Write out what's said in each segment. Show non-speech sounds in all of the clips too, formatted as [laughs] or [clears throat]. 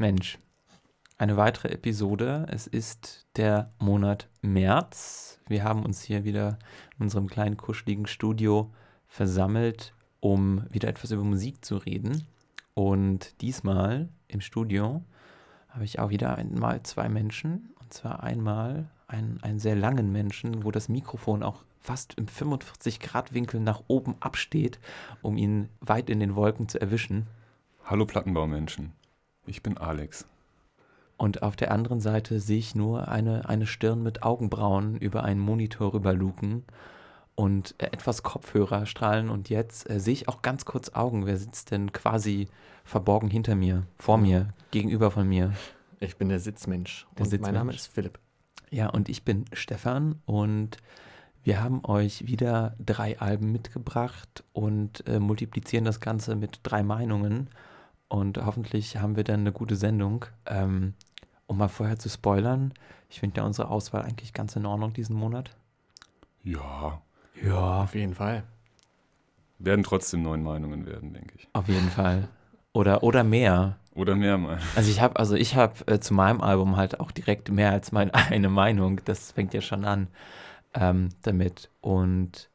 Mensch, eine weitere Episode. Es ist der Monat März. Wir haben uns hier wieder in unserem kleinen kuscheligen Studio versammelt, um wieder etwas über Musik zu reden. Und diesmal im Studio habe ich auch wieder einmal zwei Menschen. Und zwar einmal einen, einen sehr langen Menschen, wo das Mikrofon auch fast im 45-Grad-Winkel nach oben absteht, um ihn weit in den Wolken zu erwischen. Hallo Plattenbaumenschen, ich bin Alex. Und auf der anderen Seite sehe ich nur eine, eine Stirn mit Augenbrauen über einen Monitor rüberluken und äh, etwas Kopfhörer strahlen. Und jetzt äh, sehe ich auch ganz kurz Augen. Wer sitzt denn quasi verborgen hinter mir, vor mir, gegenüber von mir? Ich bin der Sitzmensch. Der und Sitzmensch. mein Name ist Philipp. Ja, und ich bin Stefan und wir haben euch wieder drei Alben mitgebracht und äh, multiplizieren das Ganze mit drei Meinungen. Und hoffentlich haben wir dann eine gute Sendung. Ähm, um mal vorher zu spoilern, ich finde ja unsere Auswahl eigentlich ganz in Ordnung diesen Monat. Ja, Ja, Auf jeden Fall. werden trotzdem neun Meinungen werden, denke ich. auf jeden Fall. Oder, oder mehr. Oder mehr mal. Also ich habe also ich habe äh, zu meinem Album halt auch direkt mehr als meine [laughs] eine Meinung. Das fängt ja schon an ähm, damit. Und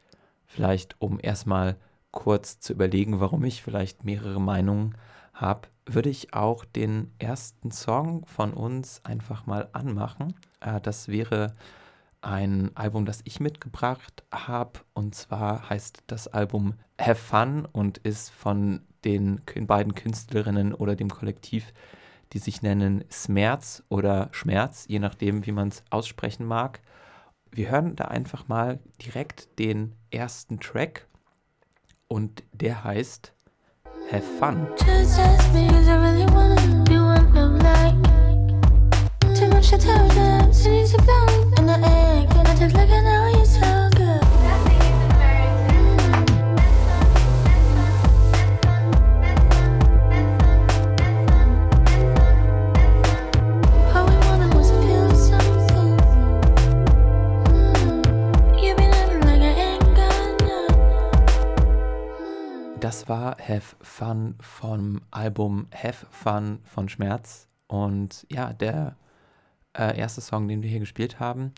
vielleicht, um erstmal kurz zu überlegen, warum ich vielleicht mehrere Meinungen habe, würde ich auch den ersten Song von uns einfach mal anmachen. Äh, das wäre ein Album, das ich mitgebracht habe. Und zwar heißt das Album Have Fun und ist von den beiden Künstlerinnen oder dem Kollektiv, die sich nennen Smerz oder Schmerz, je nachdem, wie man es aussprechen mag. Wir hören da einfach mal direkt den ersten Track und der heißt Have Fun. Just ask me 'cause I really wanna be one of like Too much to tell them, so need to blow And I ain't gonna take like an hour, Have Fun vom Album Have Fun von Schmerz. Und ja, der äh, erste Song, den wir hier gespielt haben.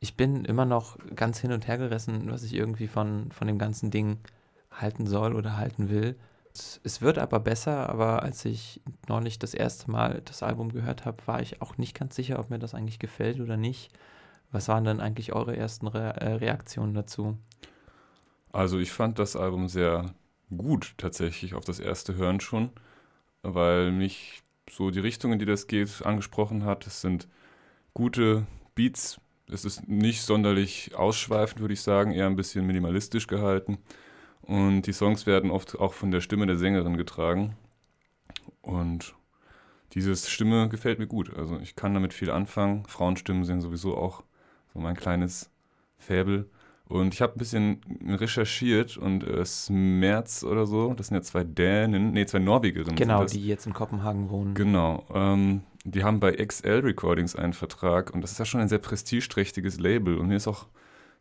Ich bin immer noch ganz hin und her gerissen, was ich irgendwie von, von dem ganzen Ding halten soll oder halten will. Es, es wird aber besser, aber als ich neulich das erste Mal das Album gehört habe, war ich auch nicht ganz sicher, ob mir das eigentlich gefällt oder nicht. Was waren denn eigentlich eure ersten Re äh, Reaktionen dazu? Also ich fand das Album sehr gut tatsächlich auf das erste Hören schon, weil mich so die Richtung, in die das geht, angesprochen hat. Es sind gute Beats. Es ist nicht sonderlich ausschweifend, würde ich sagen, eher ein bisschen minimalistisch gehalten. Und die Songs werden oft auch von der Stimme der Sängerin getragen. Und diese Stimme gefällt mir gut. Also ich kann damit viel anfangen. Frauenstimmen sind sowieso auch so mein kleines Faible. Und ich habe ein bisschen recherchiert und äh, Smerz oder so, das sind ja zwei Dänen, nee, zwei Norwegerinnen. Genau, die jetzt in Kopenhagen wohnen. Genau. Ähm, die haben bei XL Recordings einen Vertrag und das ist ja schon ein sehr prestigeträchtiges Label. Und mir ist auch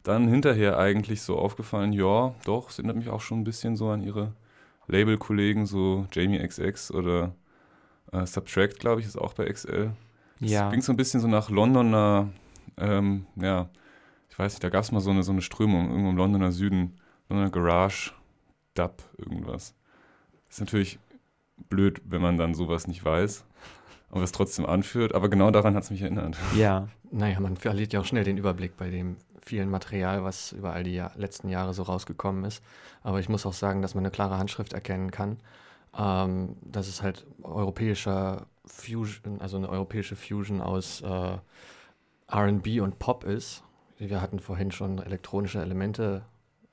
dann hinterher eigentlich so aufgefallen, ja, doch, es erinnert mich auch schon ein bisschen so an ihre Label-Kollegen, so Jamie XX oder äh, Subtract, glaube ich, ist auch bei XL. Das Ja. klingt so ein bisschen so nach Londoner, ähm, ja, weiß nicht, da gab es mal so eine, so eine Strömung, irgendwo im Londoner Süden, Londoner Garage, Dub, irgendwas. Ist natürlich blöd, wenn man dann sowas nicht weiß, aber es trotzdem anführt, aber genau daran hat es mich erinnert. Ja, [laughs] Naja, man verliert ja auch schnell den Überblick bei dem vielen Material, was über all die Jahr letzten Jahre so rausgekommen ist. Aber ich muss auch sagen, dass man eine klare Handschrift erkennen kann. Ähm, dass es halt europäischer Fusion, also eine europäische Fusion aus äh, RB und Pop ist. Wir hatten vorhin schon elektronische Elemente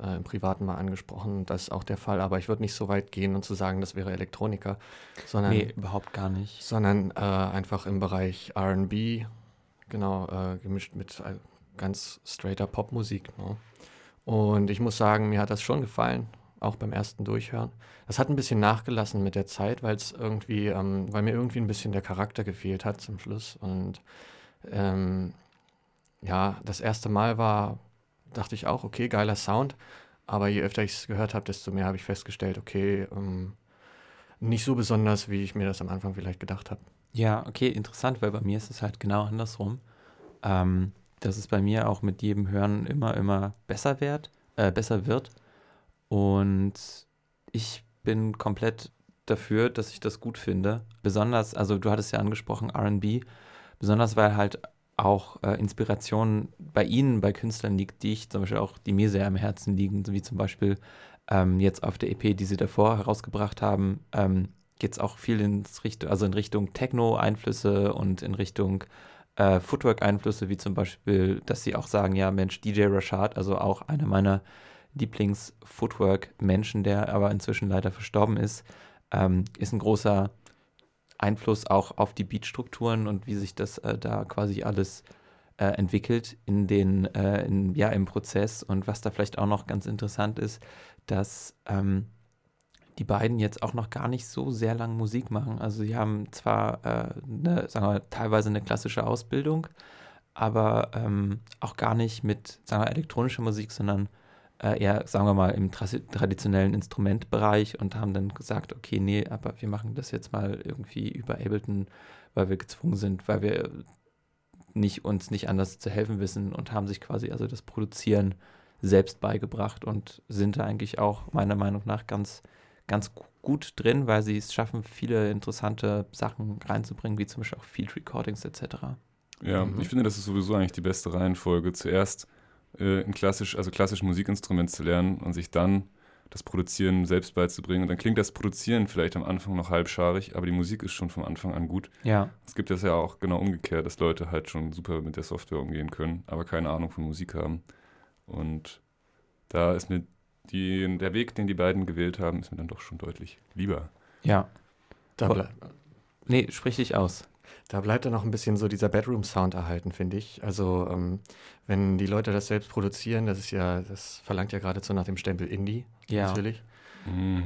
äh, im Privaten mal angesprochen. Das ist auch der Fall, aber ich würde nicht so weit gehen und zu sagen, das wäre Elektronika, sondern nee, überhaupt gar nicht. sondern äh, einfach im Bereich RB, genau, äh, gemischt mit äh, ganz straighter Popmusik. Ne? Und ich muss sagen, mir hat das schon gefallen, auch beim ersten Durchhören. Das hat ein bisschen nachgelassen mit der Zeit, weil es irgendwie, ähm, weil mir irgendwie ein bisschen der Charakter gefehlt hat zum Schluss. Und ähm, ja, das erste Mal war, dachte ich auch, okay, geiler Sound. Aber je öfter ich es gehört habe, desto mehr habe ich festgestellt, okay, ähm, nicht so besonders, wie ich mir das am Anfang vielleicht gedacht habe. Ja, okay, interessant, weil bei mir ist es halt genau andersrum. Ähm, dass es bei mir auch mit jedem Hören immer, immer besser wird, äh, besser wird. Und ich bin komplett dafür, dass ich das gut finde. Besonders, also du hattest ja angesprochen, RB, besonders weil halt auch äh, Inspiration bei ihnen, bei Künstlern liegt, die ich zum Beispiel auch, die mir sehr am Herzen liegen, wie zum Beispiel ähm, jetzt auf der EP, die sie davor herausgebracht haben, ähm, geht es auch viel ins Richtung, also in Richtung Techno-Einflüsse und in Richtung äh, Footwork-Einflüsse, wie zum Beispiel, dass sie auch sagen, ja, Mensch, DJ Rashad, also auch einer meiner Lieblings-Footwork-Menschen, der aber inzwischen leider verstorben ist, ähm, ist ein großer Einfluss auch auf die Beatstrukturen und wie sich das äh, da quasi alles äh, entwickelt in den, äh, in, ja, im Prozess. Und was da vielleicht auch noch ganz interessant ist, dass ähm, die beiden jetzt auch noch gar nicht so sehr lange Musik machen. Also sie haben zwar eine, sagen wir, teilweise eine klassische Ausbildung, aber ähm, auch gar nicht mit, sagen wir, elektronischer Musik, sondern äh, eher, sagen wir mal, im traditionellen Instrumentbereich und haben dann gesagt, okay, nee, aber wir machen das jetzt mal irgendwie über Ableton, weil wir gezwungen sind, weil wir nicht, uns nicht anders zu helfen wissen und haben sich quasi also das Produzieren selbst beigebracht und sind da eigentlich auch meiner Meinung nach ganz ganz gut drin, weil sie es schaffen, viele interessante Sachen reinzubringen, wie zum Beispiel auch Field Recordings etc. Ja, mhm. ich finde, das ist sowieso eigentlich die beste Reihenfolge. Zuerst äh, ein klassisch, also klassisch Musikinstrument zu lernen und sich dann das Produzieren selbst beizubringen. Und dann klingt das Produzieren vielleicht am Anfang noch halbscharig, aber die Musik ist schon vom Anfang an gut. Ja. Es gibt das ja auch genau umgekehrt, dass Leute halt schon super mit der Software umgehen können, aber keine Ahnung von Musik haben. Und da ist mir die, der Weg, den die beiden gewählt haben, ist mir dann doch schon deutlich lieber. Ja. Da nee, sprich dich aus. Da bleibt dann noch ein bisschen so dieser Bedroom-Sound erhalten, finde ich. Also, ähm, wenn die Leute das selbst produzieren, das ist ja, das verlangt ja geradezu nach dem Stempel Indie, ja. natürlich. Mm.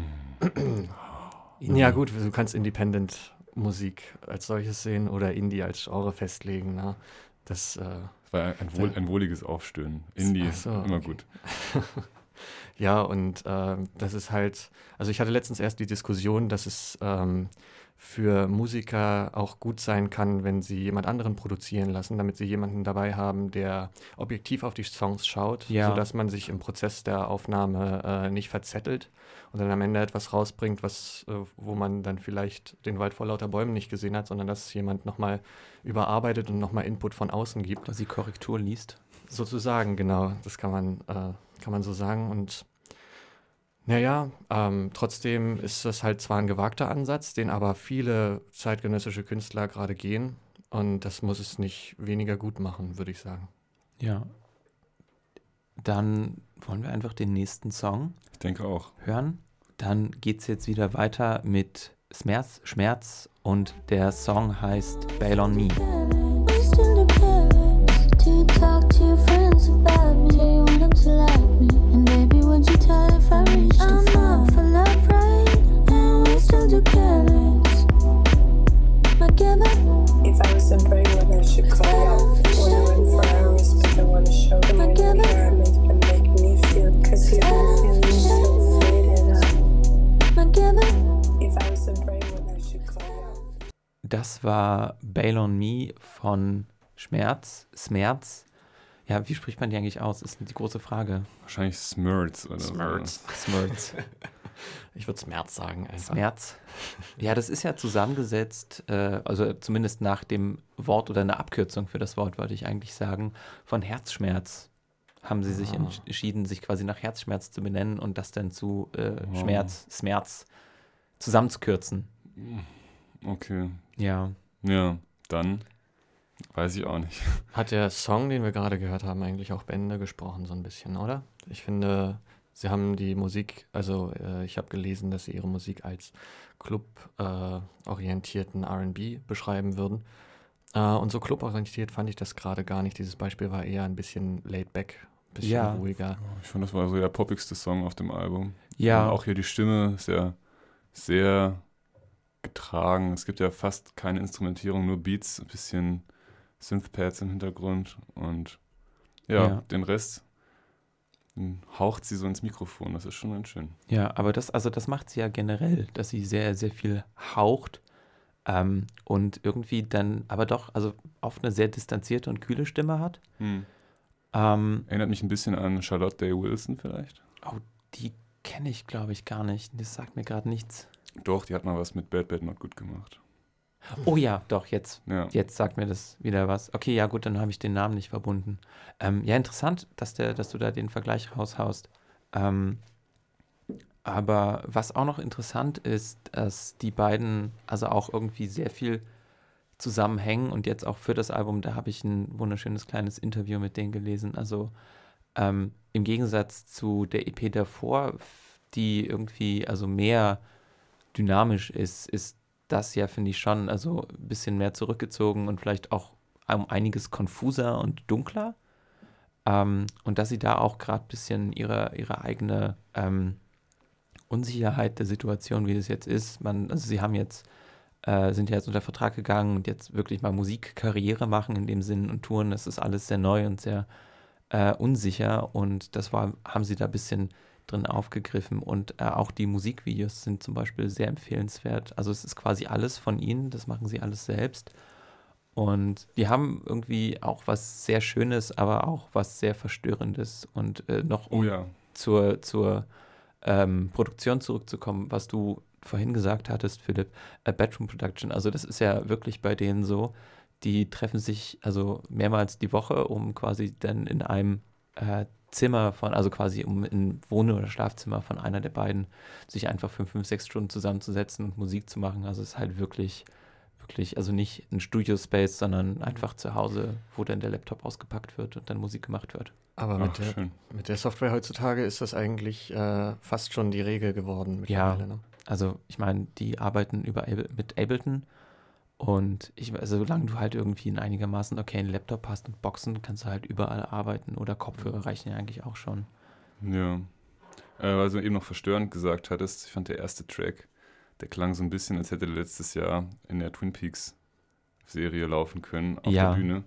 ja, gut, du kannst Independent-Musik als solches sehen oder Indie als Genre festlegen. Ne? Das, äh, das war ein, wohl, ein wohliges Aufstöhnen. Indie, so, immer okay. gut. [laughs] Ja, und äh, das ist halt, also ich hatte letztens erst die Diskussion, dass es ähm, für Musiker auch gut sein kann, wenn sie jemand anderen produzieren lassen, damit sie jemanden dabei haben, der objektiv auf die Songs schaut, ja. sodass man sich im Prozess der Aufnahme äh, nicht verzettelt und dann am Ende etwas rausbringt, was, äh, wo man dann vielleicht den Wald vor lauter Bäumen nicht gesehen hat, sondern dass jemand nochmal überarbeitet und nochmal Input von außen gibt. Quasi Korrektur liest. Sozusagen, genau. Das kann man, äh, kann man so sagen. Und naja, ähm, trotzdem ist das halt zwar ein gewagter Ansatz, den aber viele zeitgenössische Künstler gerade gehen. Und das muss es nicht weniger gut machen, würde ich sagen. Ja. Dann wollen wir einfach den nächsten Song ich denke auch. hören. Dann geht es jetzt wieder weiter mit Schmerz, Schmerz und der Song heißt Bail on Me. Talk to your friends about me. You want them to like me. And we Das war Bail on Me von Schmerz, Smerz ja, wie spricht man die eigentlich aus? Ist die große Frage. Wahrscheinlich oder Smirts. So. Smirts. [laughs] Ich würde Smerz sagen. Einfach. Smerz. Ja, das ist ja zusammengesetzt, äh, also zumindest nach dem Wort oder eine Abkürzung für das Wort, wollte ich eigentlich sagen, von Herzschmerz. Haben sie sich ah. entschieden, sich quasi nach Herzschmerz zu benennen und das dann zu äh, wow. Schmerz, Smerz zusammenzukürzen. Okay. Ja. Ja, dann Weiß ich auch nicht. [laughs] Hat der Song, den wir gerade gehört haben, eigentlich auch Bände gesprochen, so ein bisschen, oder? Ich finde, sie haben die Musik, also äh, ich habe gelesen, dass sie ihre Musik als club-orientierten äh, RB beschreiben würden. Äh, und so club-orientiert fand ich das gerade gar nicht. Dieses Beispiel war eher ein bisschen laid back, ein bisschen ja. ruhiger. Ich fand, das war so der poppigste Song auf dem Album. Ja. Und auch hier die Stimme ist ja sehr getragen. Es gibt ja fast keine Instrumentierung, nur Beats, ein bisschen Synthpads im Hintergrund und ja, ja, den Rest haucht sie so ins Mikrofon. Das ist schon ganz schön. Ja, aber das, also das macht sie ja generell, dass sie sehr, sehr viel haucht. Ähm, und irgendwie dann aber doch, also oft eine sehr distanzierte und kühle Stimme hat. Hm. Ähm, Erinnert mich ein bisschen an Charlotte Day Wilson vielleicht. oh, die kenne ich, glaube ich, gar nicht. Das sagt mir gerade nichts. Doch, die hat mal was mit Bad Bad Not Good gemacht. Oh ja, doch, jetzt Ja. Jetzt sagt mir das wieder was. Okay, ja gut, dann habe ich den Namen nicht verbunden. Ähm, ja, interessant, dass, der, dass du da den Vergleich raushaust. Ähm, aber was auch noch interessant ist, dass die beiden also auch irgendwie sehr viel zusammenhängen und jetzt auch für das Album, da habe ich ein wunderschönes kleines Interview mit denen gelesen. Also ähm, im Gegensatz zu der EP davor, die irgendwie also mehr dynamisch ist, ist das ja, finde ich schon, also ein bisschen mehr zurückgezogen und vielleicht auch um einiges konfuser und dunkler. Ähm, und dass sie da auch gerade ein bisschen ihre, ihre eigene ähm, Unsicherheit der Situation, wie es jetzt ist. Man, also sie haben jetzt, äh, sind ja jetzt unter Vertrag gegangen und jetzt wirklich mal Musikkarriere machen in dem Sinn und touren. Das ist alles sehr neu und sehr äh, unsicher und das war, haben sie da ein bisschen drin aufgegriffen und äh, auch die Musikvideos sind zum Beispiel sehr empfehlenswert. Also es ist quasi alles von ihnen, das machen sie alles selbst. Und die haben irgendwie auch was sehr Schönes, aber auch was sehr Verstörendes. Und äh, noch Oh um ja. zur, zur ähm, Produktion zurückzukommen, was du vorhin gesagt hattest, Philipp, äh, Bedroom Production. Also das ist ja wirklich bei denen so, die treffen sich also mehrmals die Woche, um quasi dann in einem äh, Zimmer von, also quasi um in Wohn- oder Schlafzimmer von einer der beiden sich einfach für fünf, sechs Stunden zusammenzusetzen und Musik zu machen. Also es ist halt wirklich, wirklich, also nicht ein Studio-Space, sondern einfach zu Hause, wo dann der Laptop ausgepackt wird und dann Musik gemacht wird. Aber Ach, mit der, schön. mit der Software heutzutage ist das eigentlich äh, fast schon die Regel geworden Ja. Ne? Also ich meine, die arbeiten über Able, mit Ableton und ich, also solange du halt irgendwie einen einigermaßen okayen Laptop hast und Boxen, kannst du halt überall arbeiten oder Kopfhörer reichen ja eigentlich auch schon. Ja. Äh, weil du eben noch verstörend gesagt hattest, ich fand der erste Track, der klang so ein bisschen, als hätte der letztes Jahr in der Twin Peaks Serie laufen können auf Ja. der Bühne.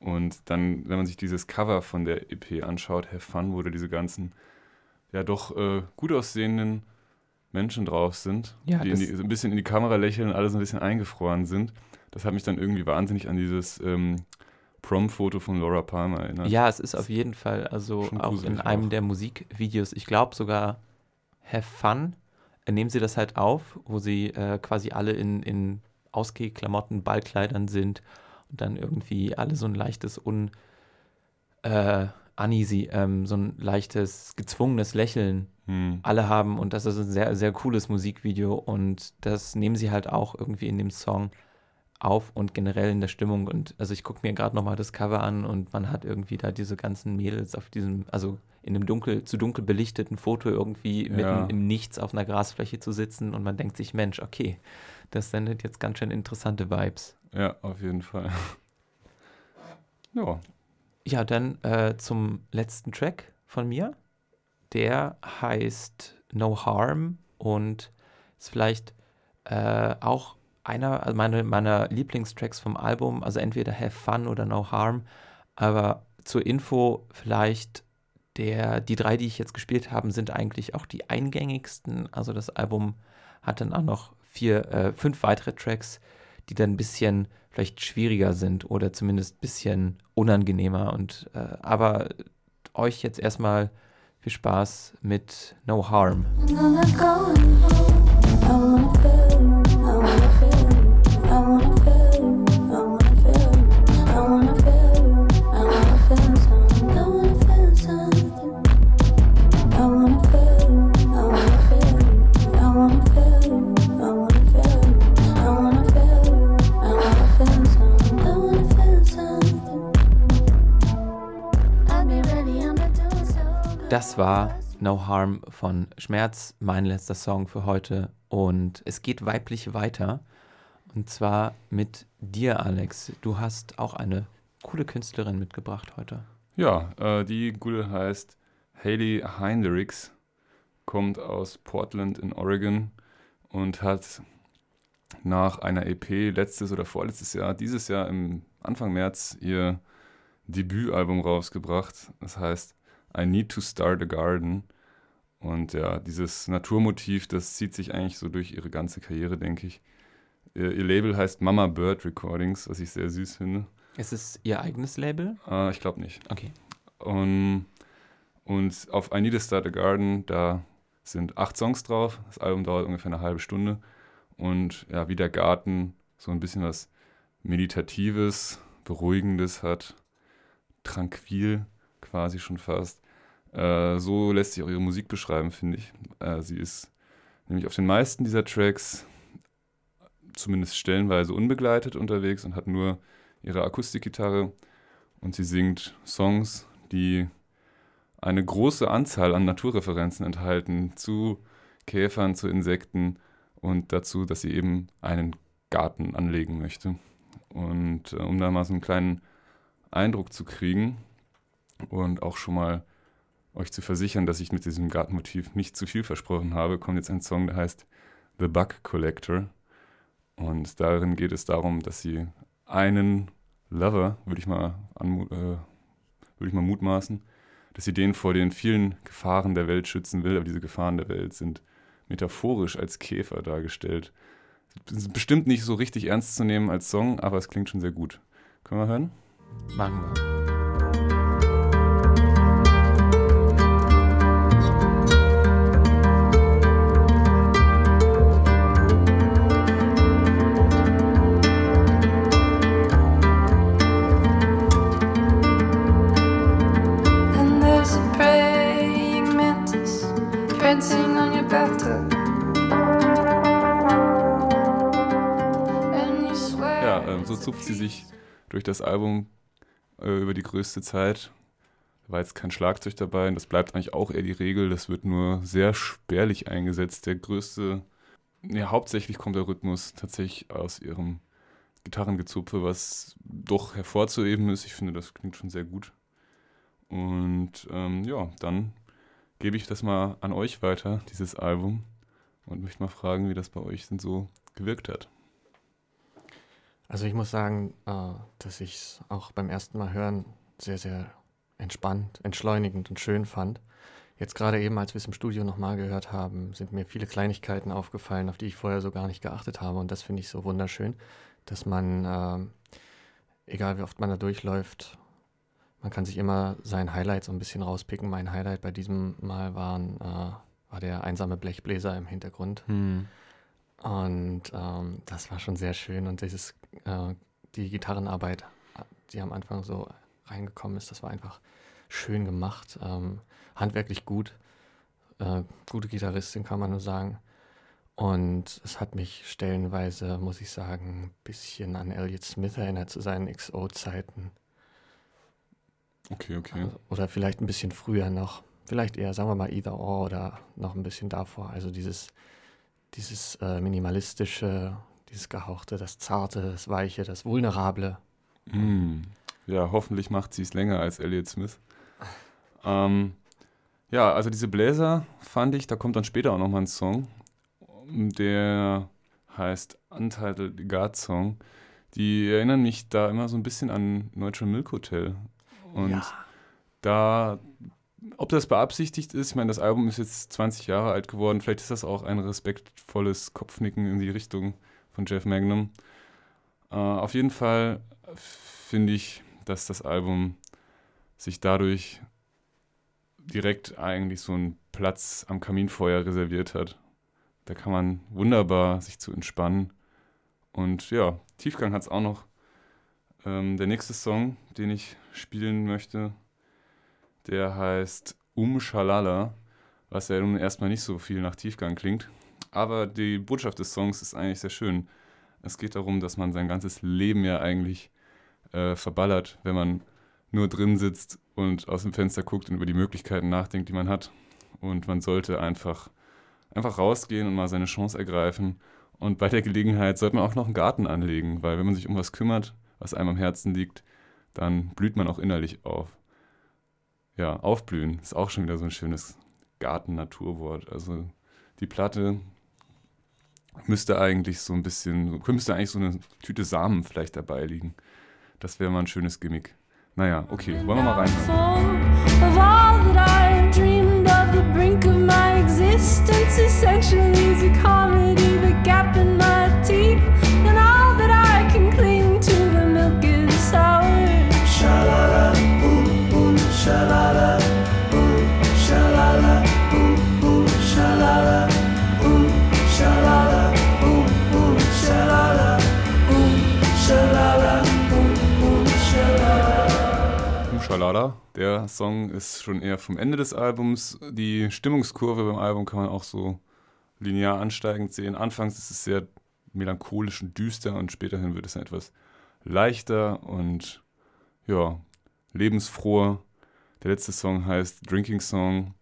Und dann, wenn man sich dieses Cover von der EP anschaut, Have Fun, wo da diese ganzen, ja doch äh, gut aussehenden Menschen drauf sind, Ja, die, die so ein bisschen in die Kamera lächeln und alle so ein bisschen eingefroren sind. Das hat mich dann irgendwie wahnsinnig an dieses ähm, Prom-Foto von Laura Palmer erinnert. Ja, es ist auf jeden Fall, also auch in einem auch. der Musikvideos, ich glaube sogar Have Fun, äh, nehmen sie das halt auf, wo sie äh, quasi alle in, in Ausgehklamotten, Ballkleidern sind und dann irgendwie alle so ein leichtes Un äh, uneasy, ähm, so ein leichtes gezwungenes Lächeln Hm. alle haben und das ist ein sehr, sehr cooles Musikvideo und das nehmen sie halt auch irgendwie in dem Song auf und generell in der Stimmung und also ich gucke mir gerade nochmal das Cover an und man hat irgendwie da diese ganzen Mädels auf diesem, also in einem dunkel, zu dunkel belichteten Foto irgendwie Ja. mitten im Nichts auf einer Grasfläche zu sitzen und man denkt sich, Mensch, okay, das sendet jetzt ganz schön interessante Vibes. Ja, auf jeden Fall. [laughs] ja, Ja, dann äh, zum letzten Track von mir. Der heißt No Harm und ist vielleicht äh, auch einer also meine, meiner Lieblingstracks vom Album. Also entweder Have Fun oder No Harm. Aber zur Info vielleicht der, die drei, die ich jetzt gespielt habe, sind eigentlich auch die eingängigsten. Also das Album hat dann auch noch vier, äh, fünf weitere Tracks, die dann ein bisschen vielleicht schwieriger sind oder zumindest ein bisschen unangenehmer. Und äh, aber euch jetzt erstmal viel Spaß mit No Harm. Das war No Harm von Schmerz, mein letzter Song für heute. Und es geht weiblich weiter. Und zwar mit dir, Alex. Du hast auch eine coole Künstlerin mitgebracht heute. ja äh, die Gute heißt Hayley Heinrichs, kommt aus Portland in Oregon und hat nach einer EP letztes oder vorletztes Jahr, dieses Jahr im Anfang März ihr Debütalbum rausgebracht. Das heißt I Need to Start a Garden. Und ja, dieses Naturmotiv, das zieht sich eigentlich so durch ihre ganze Karriere, denke ich. Ihr, ihr Label heißt Mama Bird Recordings, was ich sehr süß finde. Ist es ihr eigenes Label? Äh, ich glaube nicht. Okay. Und, und auf I Need to Start a Garden, da sind acht Songs drauf. Das Album dauert ungefähr eine halbe Stunde. Und ja, wie der Garten so ein bisschen was Meditatives, Beruhigendes hat, tranquil quasi schon fast. Äh, so lässt sich auch ihre Musik beschreiben, finde ich. Äh, sie ist nämlich auf den meisten dieser Tracks zumindest stellenweise unbegleitet unterwegs und hat nur ihre Akustikgitarre und sie singt Songs, die eine große Anzahl an Naturreferenzen enthalten zu Käfern, zu Insekten und dazu, dass sie eben einen Garten anlegen möchte. Und äh, um da mal so einen kleinen Eindruck zu kriegen und auch schon mal euch zu versichern, dass ich mit diesem Gartenmotiv nicht zu viel versprochen habe, kommt jetzt ein Song, der heißt The Bug Collector. Und darin geht es darum, dass sie einen Lover, würde ich mal, äh, würde ich mal mutmaßen, dass sie den vor den vielen Gefahren der Welt schützen will, aber diese Gefahren der Welt sind metaphorisch als Käfer dargestellt. Ist bestimmt nicht so richtig ernst zu nehmen als Song, aber es klingt schon sehr gut. Können wir hören? Machen wir. Zupft sie sich durch das Album äh, über die größte Zeit. Da war jetzt kein Schlagzeug dabei und das bleibt eigentlich auch eher die Regel. Das wird nur sehr spärlich eingesetzt. Der größte, ja, hauptsächlich kommt der Rhythmus tatsächlich aus ihrem Gitarrengezupfe, was doch hervorzuheben ist. Ich finde, das klingt schon sehr gut. Und ähm, ja, dann gebe ich das mal an euch weiter, dieses Album, und möchte mal fragen, wie das bei euch denn so gewirkt hat. Also ich muss sagen, äh, dass ich es auch beim ersten Mal hören sehr, sehr entspannt, entschleunigend und schön fand. Jetzt gerade eben, als wir es im Studio nochmal gehört haben, sind mir viele Kleinigkeiten aufgefallen, auf die ich vorher so gar nicht geachtet habe. Und das finde ich so wunderschön, dass man, ähm, egal wie oft man da durchläuft, man kann sich immer sein Highlight so ein bisschen rauspicken. Mein Highlight bei diesem Mal waren, äh, war der einsame Blechbläser im Hintergrund. Hm. Und ähm, das war schon sehr schön. Und dieses, äh, die Gitarrenarbeit, die am Anfang so reingekommen ist, das war einfach schön gemacht. Ähm, handwerklich gut. Äh, gute Gitarristin, kann man nur sagen. Und es hat mich stellenweise, muss ich sagen, ein bisschen an Elliott Smith erinnert zu seinen XO-Zeiten. Okay, okay. Also, oder vielleicht ein bisschen früher noch. Vielleicht eher, sagen wir mal, Either Or oder noch ein bisschen davor. Also dieses, dieses äh, minimalistische, dieses Gehauchte, das Zarte, das Weiche, das Vulnerable. Mm. Ja, hoffentlich macht sie es länger als Elliott Smith. Ähm, ja, also diese Bläser fand ich, da kommt dann später auch nochmal ein Song, der heißt Untitled God Song. Die erinnern mich da immer so ein bisschen an Neutral Milk Hotel. Und da, ob das beabsichtigt ist, ich meine, das Album ist jetzt 20 Jahre alt geworden, vielleicht ist das auch ein respektvolles Kopfnicken in die Richtung von Jeff Magnum. Äh, auf jeden Fall finde ich, dass das Album sich dadurch direkt eigentlich so einen Platz am Kaminfeuer reserviert hat. Da kann man wunderbar sich zu entspannen. Und ja, Tiefgang hat es auch noch. Ähm, der nächste Song, den ich spielen möchte, der heißt Um Shalala, was ja nun erstmal nicht so viel nach Tiefgang klingt. Aber die Botschaft des Songs ist eigentlich sehr schön. Es geht darum, dass man sein ganzes Leben ja eigentlich äh, verballert, wenn man nur drin sitzt und aus dem Fenster guckt und über die Möglichkeiten nachdenkt, die man hat. Und man sollte einfach, einfach rausgehen und mal seine Chance ergreifen. Und bei der Gelegenheit sollte man auch noch einen Garten anlegen, weil wenn man sich um was kümmert, was einem am Herzen liegt, dann blüht man auch innerlich auf. Ja, aufblühen ist auch schon wieder so ein schönes Garten-Naturwort. Also die Platte müsste eigentlich so ein bisschen, müsste eigentlich so eine Tüte Samen vielleicht dabei liegen. Das wäre mal ein schönes Gimmick. Naja, okay, wollen wir mal rein. Der Song ist schon eher vom Ende des Albums. Die Stimmungskurve beim Album kann man auch so linear ansteigend sehen. Anfangs ist es sehr melancholisch und düster und späterhin wird es dann etwas leichter und ja, lebensfroher. Der letzte Song heißt Drinking Song.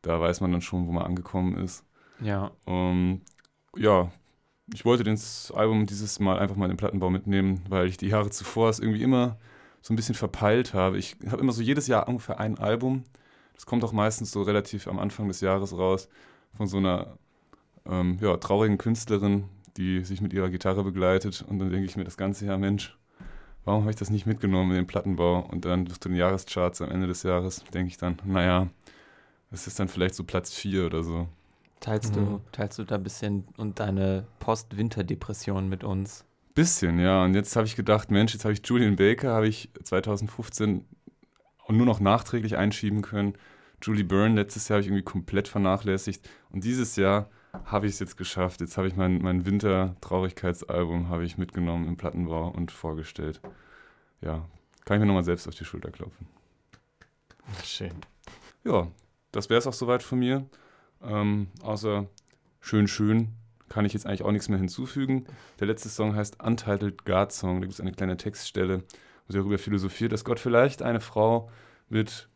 Da weiß man dann schon, wo man angekommen ist. Ja. Um, ja, ich wollte das Album dieses Mal einfach mal in den Plattenbau mitnehmen, weil ich die Jahre zuvor es irgendwie immer so ein bisschen verpeilt habe. Ich habe immer so jedes Jahr ungefähr ein Album. Das kommt auch meistens so relativ am Anfang des Jahres raus von so einer ähm, ja, traurigen Künstlerin, die sich mit ihrer Gitarre begleitet. Und dann denke ich mir das ganze Jahr, Mensch, warum habe ich das nicht mitgenommen in den Plattenbau? Und dann zu den Jahrescharts am Ende des Jahres denke ich dann, naja, das ist dann vielleicht so Platz 4 oder so. Teilst, Mhm. du, teilst du da ein bisschen und deine Post-Winter-Depression mit uns? Bisschen, ja. Und jetzt habe ich gedacht, Mensch, jetzt habe ich Julian Baker, habe ich 2015 und nur noch nachträglich einschieben können. Julie Byrne letztes Jahr habe ich irgendwie komplett vernachlässigt. Und dieses Jahr habe ich es jetzt geschafft. Jetzt habe ich mein, mein Winter-Traurigkeitsalbum habe ich mitgenommen im Plattenbau und vorgestellt. Ja, kann ich mir nochmal selbst auf die Schulter klopfen. Schön. Ja, das wäre es auch soweit von mir. Ähm, außer schön, schön kann ich jetzt eigentlich auch nichts mehr hinzufügen. Der letzte Song heißt Untitled God Song. Da gibt es eine kleine Textstelle, wo sie darüber philosophiert, dass Gott vielleicht eine Frau mit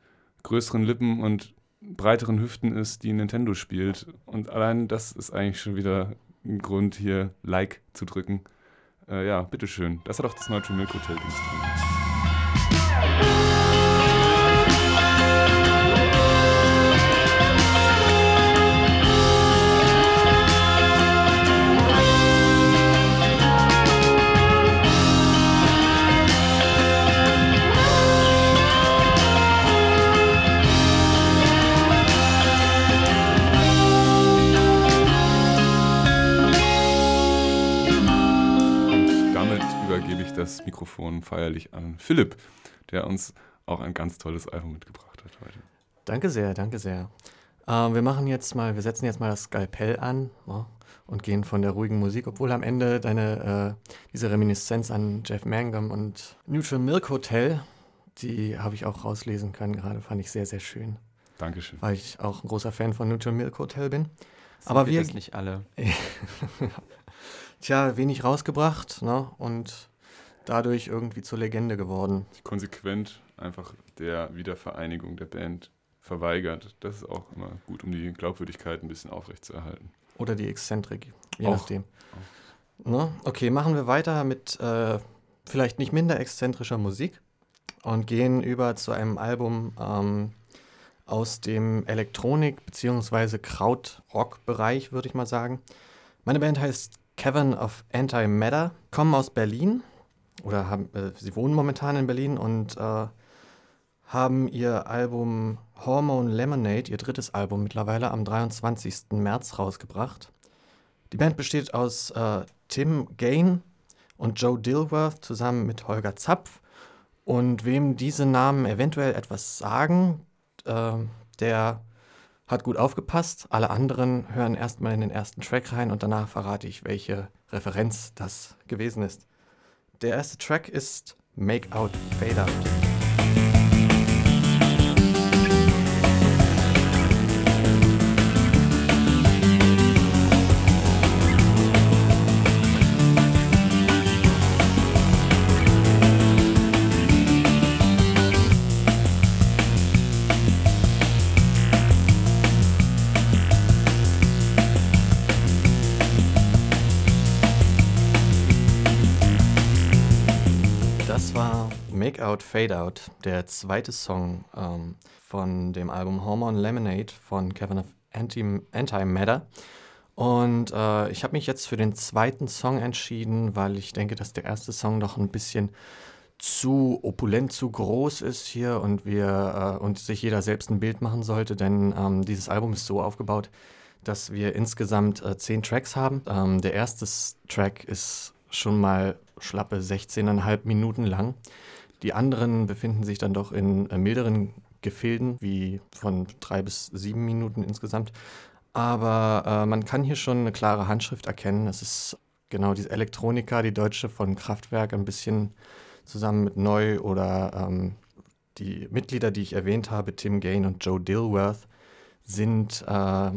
größeren Lippen und breiteren Hüften ist, die Nintendo spielt. Und allein das ist eigentlich schon wieder ein Grund, hier Like zu drücken. Äh, ja, bitteschön. Das hat auch das Neutral Milk Hotel Dings das Mikrofon feierlich an Philipp, der uns auch ein ganz tolles Album mitgebracht hat heute. Danke sehr, danke sehr. Ähm, wir machen jetzt mal, wir setzen jetzt mal das Skalpell an ne, und gehen von der ruhigen Musik, obwohl am Ende deine, äh, diese Reminiszenz an Jeff Mangum und Neutral Milk Hotel, die habe ich auch rauslesen können gerade, fand ich sehr, sehr schön, Dankeschön. weil ich auch ein großer Fan von Neutral Milk Hotel bin. Sind Aber wir- das nicht alle. [laughs] Tja, wenig rausgebracht ne, und dadurch irgendwie zur Legende geworden. Konsequent einfach der Wiedervereinigung der Band verweigert. Das ist auch immer gut, um die Glaubwürdigkeit ein bisschen aufrechtzuerhalten. Oder die Exzentrik, je Auch. nachdem. Ne? Okay, machen wir weiter mit äh, vielleicht nicht minder exzentrischer Musik und gehen über zu einem Album ähm, aus dem Elektronik- bzw. Krautrock-Bereich, würde ich mal sagen. Meine Band heißt Cavern of Antimatter, kommen aus Berlin oder haben, äh, sie wohnen momentan in Berlin und äh, haben ihr Album Hormone Lemonade, ihr drittes Album mittlerweile, am 23. März rausgebracht. Die Band besteht aus äh, Tim Gain und Joe Dilworth zusammen mit Holger Zapf. Und wem diese Namen eventuell etwas sagen, äh, der hat gut aufgepasst. Alle anderen hören erstmal in den ersten Track rein und danach verrate ich, welche Referenz das gewesen ist. Der erste Track ist Make Out Fade Out. Make Out Fade Out, der zweite Song ähm, von dem Album Hormone Lemonade von Kevin of Anti- Antimatter. Und äh, ich habe mich jetzt für den zweiten Song entschieden, weil ich denke, dass der erste Song doch ein bisschen zu opulent, zu groß ist hier und wir äh, und sich jeder selbst ein Bild machen sollte, denn ähm, dieses Album ist so aufgebaut, dass wir insgesamt äh, zehn Tracks haben. Ähm, der erste Track ist schon mal schlappe 16,5 Minuten lang. Die anderen befinden sich dann doch in äh, milderen Gefilden, wie von drei bis sieben Minuten insgesamt. Aber äh, man kann hier schon eine klare Handschrift erkennen. Es ist genau diese Elektronika, die deutsche von Kraftwerk, ein bisschen zusammen mit Neu oder ähm, die Mitglieder, die ich erwähnt habe, Tim Gain und Joe Dilworth, sind äh,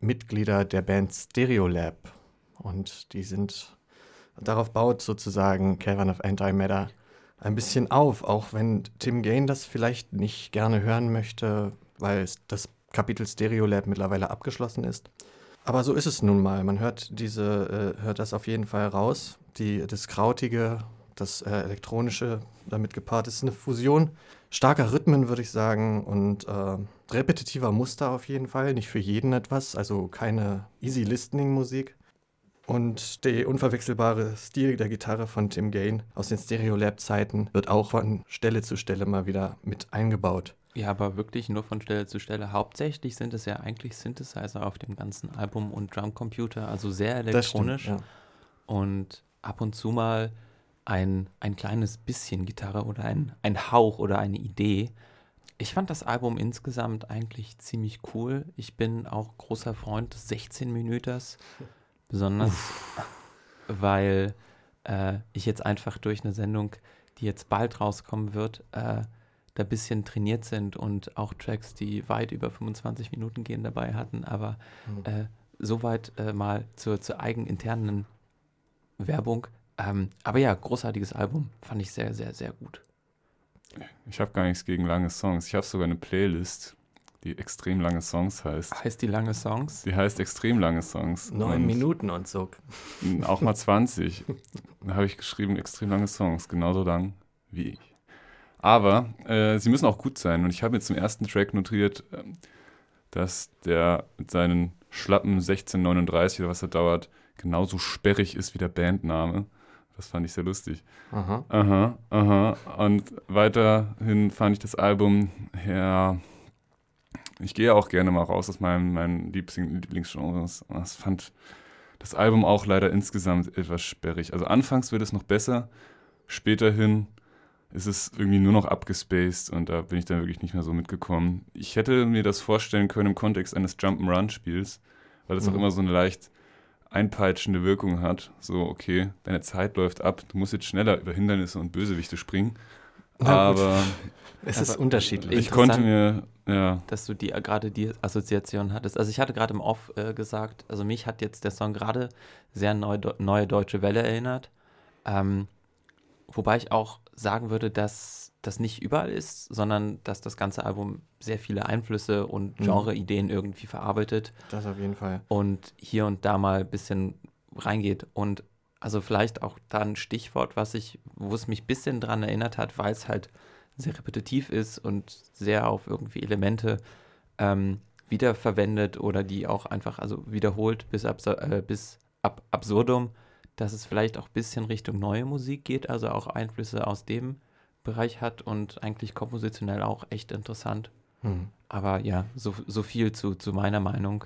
Mitglieder der Band Stereolab. Und die sind, darauf baut sozusagen Caravan of Antimatter ein bisschen auf, auch wenn Tim Gain das vielleicht nicht gerne hören möchte, weil das Kapitel Stereolab mittlerweile abgeschlossen ist. Aber so ist es nun mal. Man hört diese, äh, hört das auf jeden Fall raus. Die, das Krautige, das äh, Elektronische damit gepaart ist eine Fusion starker Rhythmen, würde ich sagen, und äh, repetitiver Muster auf jeden Fall. Nicht für jeden etwas, also keine easy listening Musik. Und der unverwechselbare Stil der Gitarre von Tim Gain aus den Stereolab-Zeiten wird auch von Stelle zu Stelle mal wieder mit eingebaut. Ja, aber wirklich nur von Stelle zu Stelle. Hauptsächlich sind es ja eigentlich Synthesizer auf dem ganzen Album und Drumcomputer, also sehr elektronisch. Stimmt, Und ab und zu mal ein, ein kleines bisschen Gitarre oder ein, ein Hauch oder eine Idee. Ich fand das Album insgesamt eigentlich ziemlich cool. Ich bin auch großer Freund des 16-Minüters, [laughs] besonders weil äh, ich jetzt einfach durch eine Sendung, die jetzt bald rauskommen wird, äh, da ein bisschen trainiert sind und auch Tracks, die weit über 25 Minuten gehen, dabei hatten. Aber Mhm. äh, soweit äh, mal zur, zur eigeninternen Werbung. Ähm, aber ja, großartiges Album. Fand ich sehr, sehr, sehr gut. Ich habe gar nichts gegen lange Songs. Ich habe sogar eine Playlist, die extrem lange Songs heißt. Heißt die lange Songs? Die heißt extrem lange Songs. Neun Und Minuten und so. [laughs] Auch mal 20. Da habe ich geschrieben, extrem lange Songs, genauso lang wie ich. Aber äh, sie müssen auch gut sein. Und ich habe mir zum ersten Track notiert, ähm, dass der mit seinen schlappen 1639 oder was er dauert, genauso sperrig ist wie der Bandname. Das fand ich sehr lustig. Aha. Aha, aha. Und weiterhin fand ich das Album, ja, ich gehe auch gerne mal raus aus meinem, meinen Lieblings Lieblingsgenres. Und Ich fand das Album auch leider insgesamt etwas sperrig. Also anfangs wird es noch besser, späterhin ist es irgendwie nur noch abgespaced und da bin ich dann wirklich nicht mehr so mitgekommen. Ich hätte mir das vorstellen können im Kontext eines Jump'n'Run-Spiels, weil das auch Mhm. immer so eine leicht einpeitschende Wirkung hat. So, okay, deine Zeit läuft ab, du musst jetzt schneller über Hindernisse und Bösewichte springen. Aber Es ist unterschiedlich. ich konnte mir, ja, Dass du die gerade die Assoziation hattest. Also ich hatte gerade im Off äh, gesagt, also mich hat jetzt der Song gerade sehr neu, neue Deutsche Welle erinnert. Ähm, wobei ich auch sagen würde, dass das nicht überall ist, sondern dass das ganze Album sehr viele Einflüsse und Mhm. Genre-Ideen irgendwie verarbeitet. Das auf jeden Fall. und hier und da mal ein bisschen reingeht. Und also vielleicht auch da ein Stichwort, was ich, wo es mich ein bisschen dran erinnert hat, weil es halt sehr repetitiv ist und sehr auf irgendwie Elemente ähm, wiederverwendet oder die auch einfach also wiederholt bis, abso äh, bis ab absurdum, dass es vielleicht auch ein bisschen Richtung neue Musik geht, also auch Einflüsse aus dem Bereich hat und eigentlich kompositionell auch echt interessant. Hm. Aber ja, so, so viel zu, zu meiner Meinung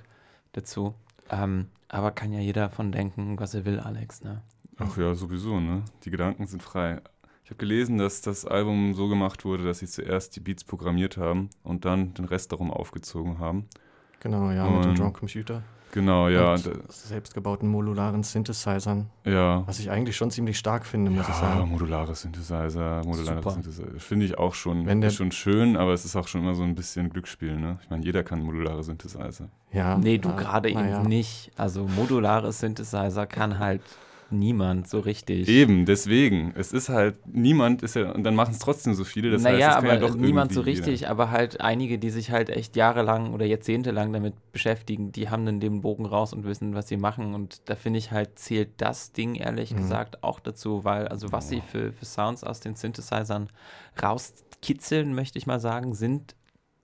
dazu. Ähm, aber kann ja jeder von denken, was er will, Alex, ne? ach ja, sowieso, ne? Die Gedanken sind frei. Ich habe gelesen, dass das Album so gemacht wurde, dass sie zuerst die Beats programmiert haben und dann den Rest darum aufgezogen haben. Genau, ja, mit dem Und- Drum Computer. Genau, ja. und selbstgebauten modularen Synthesizern, ja. was ich eigentlich schon ziemlich stark finde, muss ich Ja, sagen. modulare Synthesizer, modulare Super. Synthesizer. Finde ich auch schon, Wenn der- ist schon schön, aber es ist auch schon immer so ein bisschen Glücksspiel, ne? Ich meine, jeder kann modulare Synthesizer. Ja, Nee, du äh, gerade eben nicht. Also modulare Synthesizer kann halt niemand so richtig. Eben, deswegen. Es ist halt, niemand ist ja, und dann machen es trotzdem so viele. Das naja, heißt, aber ja doch niemand so richtig, aber halt einige, die sich halt echt jahrelang oder jahrzehntelang damit beschäftigen, die haben dann den Bogen raus und wissen, was sie machen. Und da finde ich halt, zählt das Ding ehrlich Mhm. gesagt auch dazu, weil, also was sie für, für Sounds aus den Synthesizern rauskitzeln, möchte ich mal sagen, sind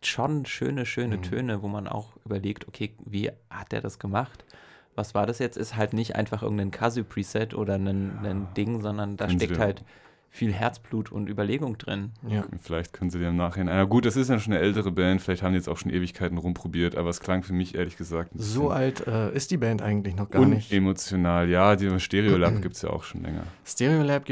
schon schöne, schöne Mhm. Töne, wo man auch überlegt, okay, wie hat der das gemacht? Was war das jetzt? Ist halt nicht einfach irgendein Kasu-Preset oder ein, ein Ding, sondern da Können steckt ja- halt viel Herzblut und Überlegung drin. Ja. Vielleicht können sie dir im Nachhinein. Ja, gut, das ist ja schon eine ältere Band. Vielleicht haben die jetzt auch schon Ewigkeiten rumprobiert, aber es klang für mich ehrlich gesagt So alt äh, ist die Band eigentlich noch gar nicht. unemotional. Ja, die Stereolab [clears throat] gibt es ja auch schon länger. Stereolab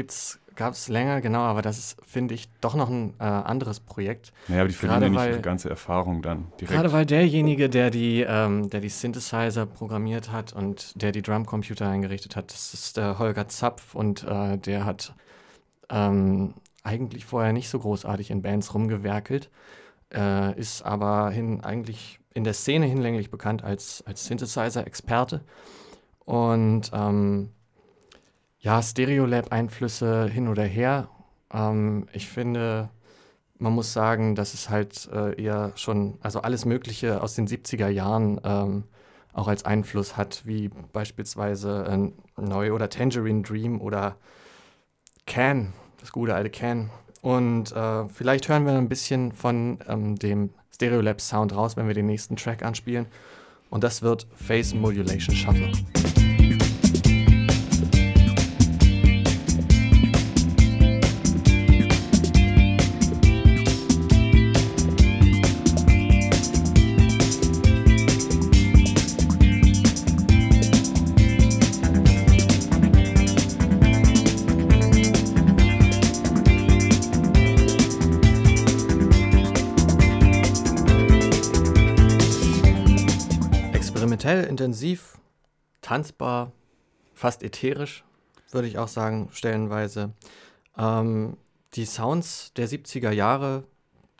gab es länger, genau, aber das ist, finde ich, doch noch ein äh, anderes Projekt. Naja, aber die verlieren ja nicht weil- ihre ganze Erfahrung dann direkt. Gerade weil derjenige, der die, ähm, der die Synthesizer programmiert hat und der die Drumcomputer eingerichtet hat, das ist der Holger Zapf und äh, der hat ähm, eigentlich vorher nicht so großartig in Bands rumgewerkelt, äh, ist aber hin, eigentlich in der Szene hinlänglich bekannt als, als Synthesizer-Experte. Und ähm, ja, Stereolab-Einflüsse hin oder her. Ähm, ich finde, man muss sagen, dass es halt äh, eher schon, also alles Mögliche aus den 70er Jahren ähm, auch als Einfluss hat, wie beispielsweise äh, Neu- oder Tangerine Dream oder Can, das gute alte Can. Und äh, vielleicht hören wir ein bisschen von ähm, dem Stereolab Sound raus, wenn wir den nächsten Track anspielen. Und das wird Phase Modulation Shuffle. Intensiv, tanzbar, fast ätherisch, würde ich auch sagen, stellenweise. Ähm, die Sounds der 70er Jahre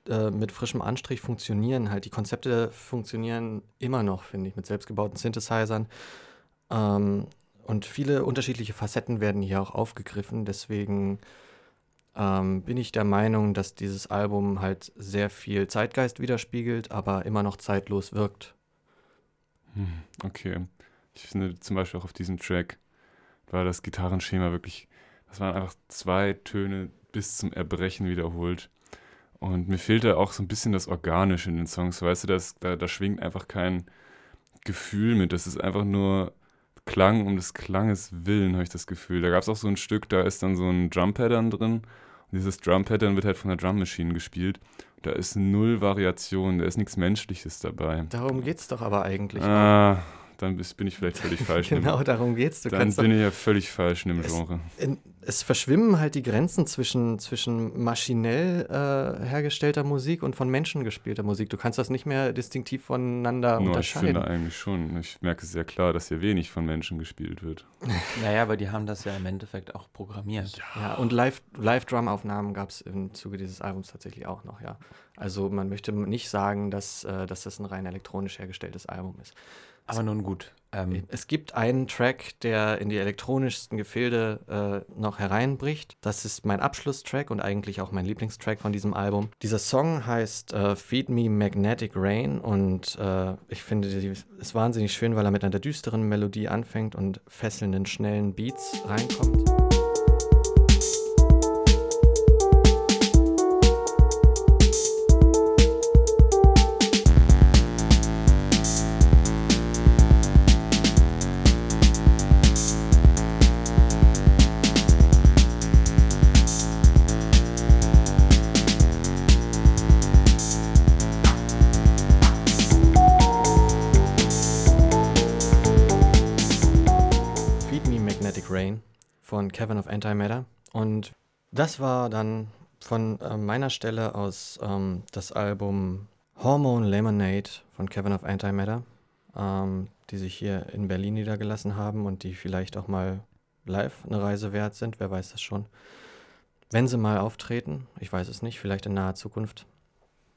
äh, mit frischem Anstrich funktionieren halt. Die Konzepte funktionieren immer noch, finde ich, mit selbstgebauten Synthesizern. Ähm, und viele unterschiedliche Facetten werden hier auch aufgegriffen. Deswegen ähm, bin ich der Meinung, dass dieses Album halt sehr viel Zeitgeist widerspiegelt, aber immer noch zeitlos wirkt. Hm, Okay. Ich finde zum Beispiel auch auf diesem Track war das Gitarrenschema wirklich, das waren einfach zwei Töne bis zum Erbrechen wiederholt. Und mir fehlte auch so ein bisschen das Organische in den Songs. Weißt du, das, da, da schwingt einfach kein Gefühl mit. Das ist einfach nur Klang um des Klanges willen, habe ich das Gefühl. Da gab es auch so ein Stück, da ist dann so ein Drum-Pattern drin. Dieses Drum-Pattern wird halt von der Drum Machine gespielt. Da ist null Variation, da ist nichts Menschliches dabei. Darum geht es doch aber eigentlich. auch. Dann bin ich vielleicht [laughs] völlig falsch. dem- genau, darum geht's. Du dann bin ich ja völlig falsch in dem Es- Genre. in, es verschwimmen halt die Grenzen zwischen, zwischen maschinell äh, hergestellter Musik und von Menschen gespielter Musik. Du kannst das nicht mehr distinktiv voneinander ich unterscheiden. finde eigentlich schon. Ich merke sehr klar, dass hier wenig von Menschen gespielt wird. [laughs] Naja, aber die haben das ja im Endeffekt auch programmiert. Ja, und Live- Live-Drum-Aufnahmen gab es im Zuge dieses Albums tatsächlich auch noch, ja. Also man möchte nicht sagen, dass, äh, dass das ein rein elektronisch hergestelltes Album ist. Aber nun gut. Ähm, Es gibt einen Track, der in die elektronischsten Gefilde äh, noch hereinbricht. Das ist mein Abschlusstrack und eigentlich auch mein Lieblingstrack von diesem Album. Dieser Song heißt äh, Feed Me Magnetic Rain und äh, ich finde, ist wahnsinnig schön, weil er mit einer düsteren Melodie anfängt und fesselnden, schnellen Beats reinkommt. Das war dann von äh, meiner Stelle aus ähm, das Album Hormone Lemonade von Kevin of Antimatter, ähm, die sich hier in Berlin niedergelassen haben und die vielleicht auch mal live eine Reise wert sind, wer weiß das schon. Wenn sie mal auftreten, ich weiß es nicht, vielleicht in naher Zukunft.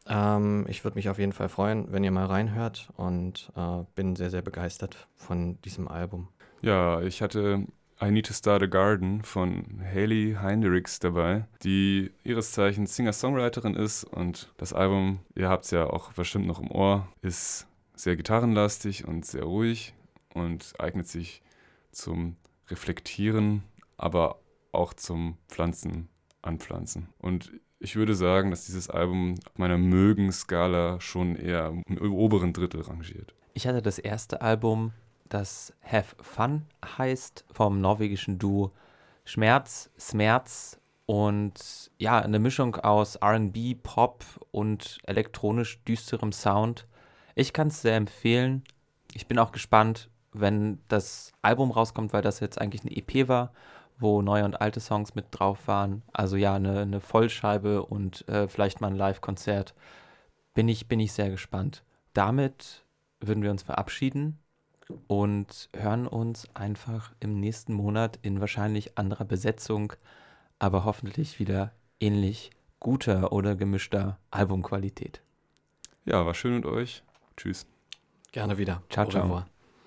Ähm, ich würde mich auf jeden Fall freuen, wenn ihr mal reinhört und äh, bin sehr, sehr begeistert von diesem Album. Ja, ich hatte I Need to Start a Garden von Haley Heinrichs dabei, die ihres Zeichens Singer-Songwriterin ist und das Album, ihr habt es ja auch bestimmt noch im Ohr, ist sehr gitarrenlastig und sehr ruhig und eignet sich zum Reflektieren, aber auch zum Pflanzen anpflanzen. Und ich würde sagen, dass dieses Album auf meiner Mögen-Skala schon eher im oberen Drittel rangiert. Ich hatte das erste Album, das Have Fun heißt, vom norwegischen Duo Schmerz, Smerz und ja, eine Mischung aus RB, Pop und elektronisch düsterem Sound. Ich kann es sehr empfehlen. Ich bin auch gespannt, wenn das Album rauskommt, weil das jetzt eigentlich eine EP war, wo neue und alte Songs mit drauf waren. Also ja, eine, eine Vollscheibe und äh, vielleicht mal ein Live-Konzert. Bin ich, bin ich sehr gespannt. Damit würden wir uns verabschieden und hören uns einfach im nächsten Monat in wahrscheinlich anderer Besetzung, aber hoffentlich wieder ähnlich guter oder gemischter Albumqualität. Ja, war schön mit euch. Tschüss. Gerne wieder. Ciao, ciao.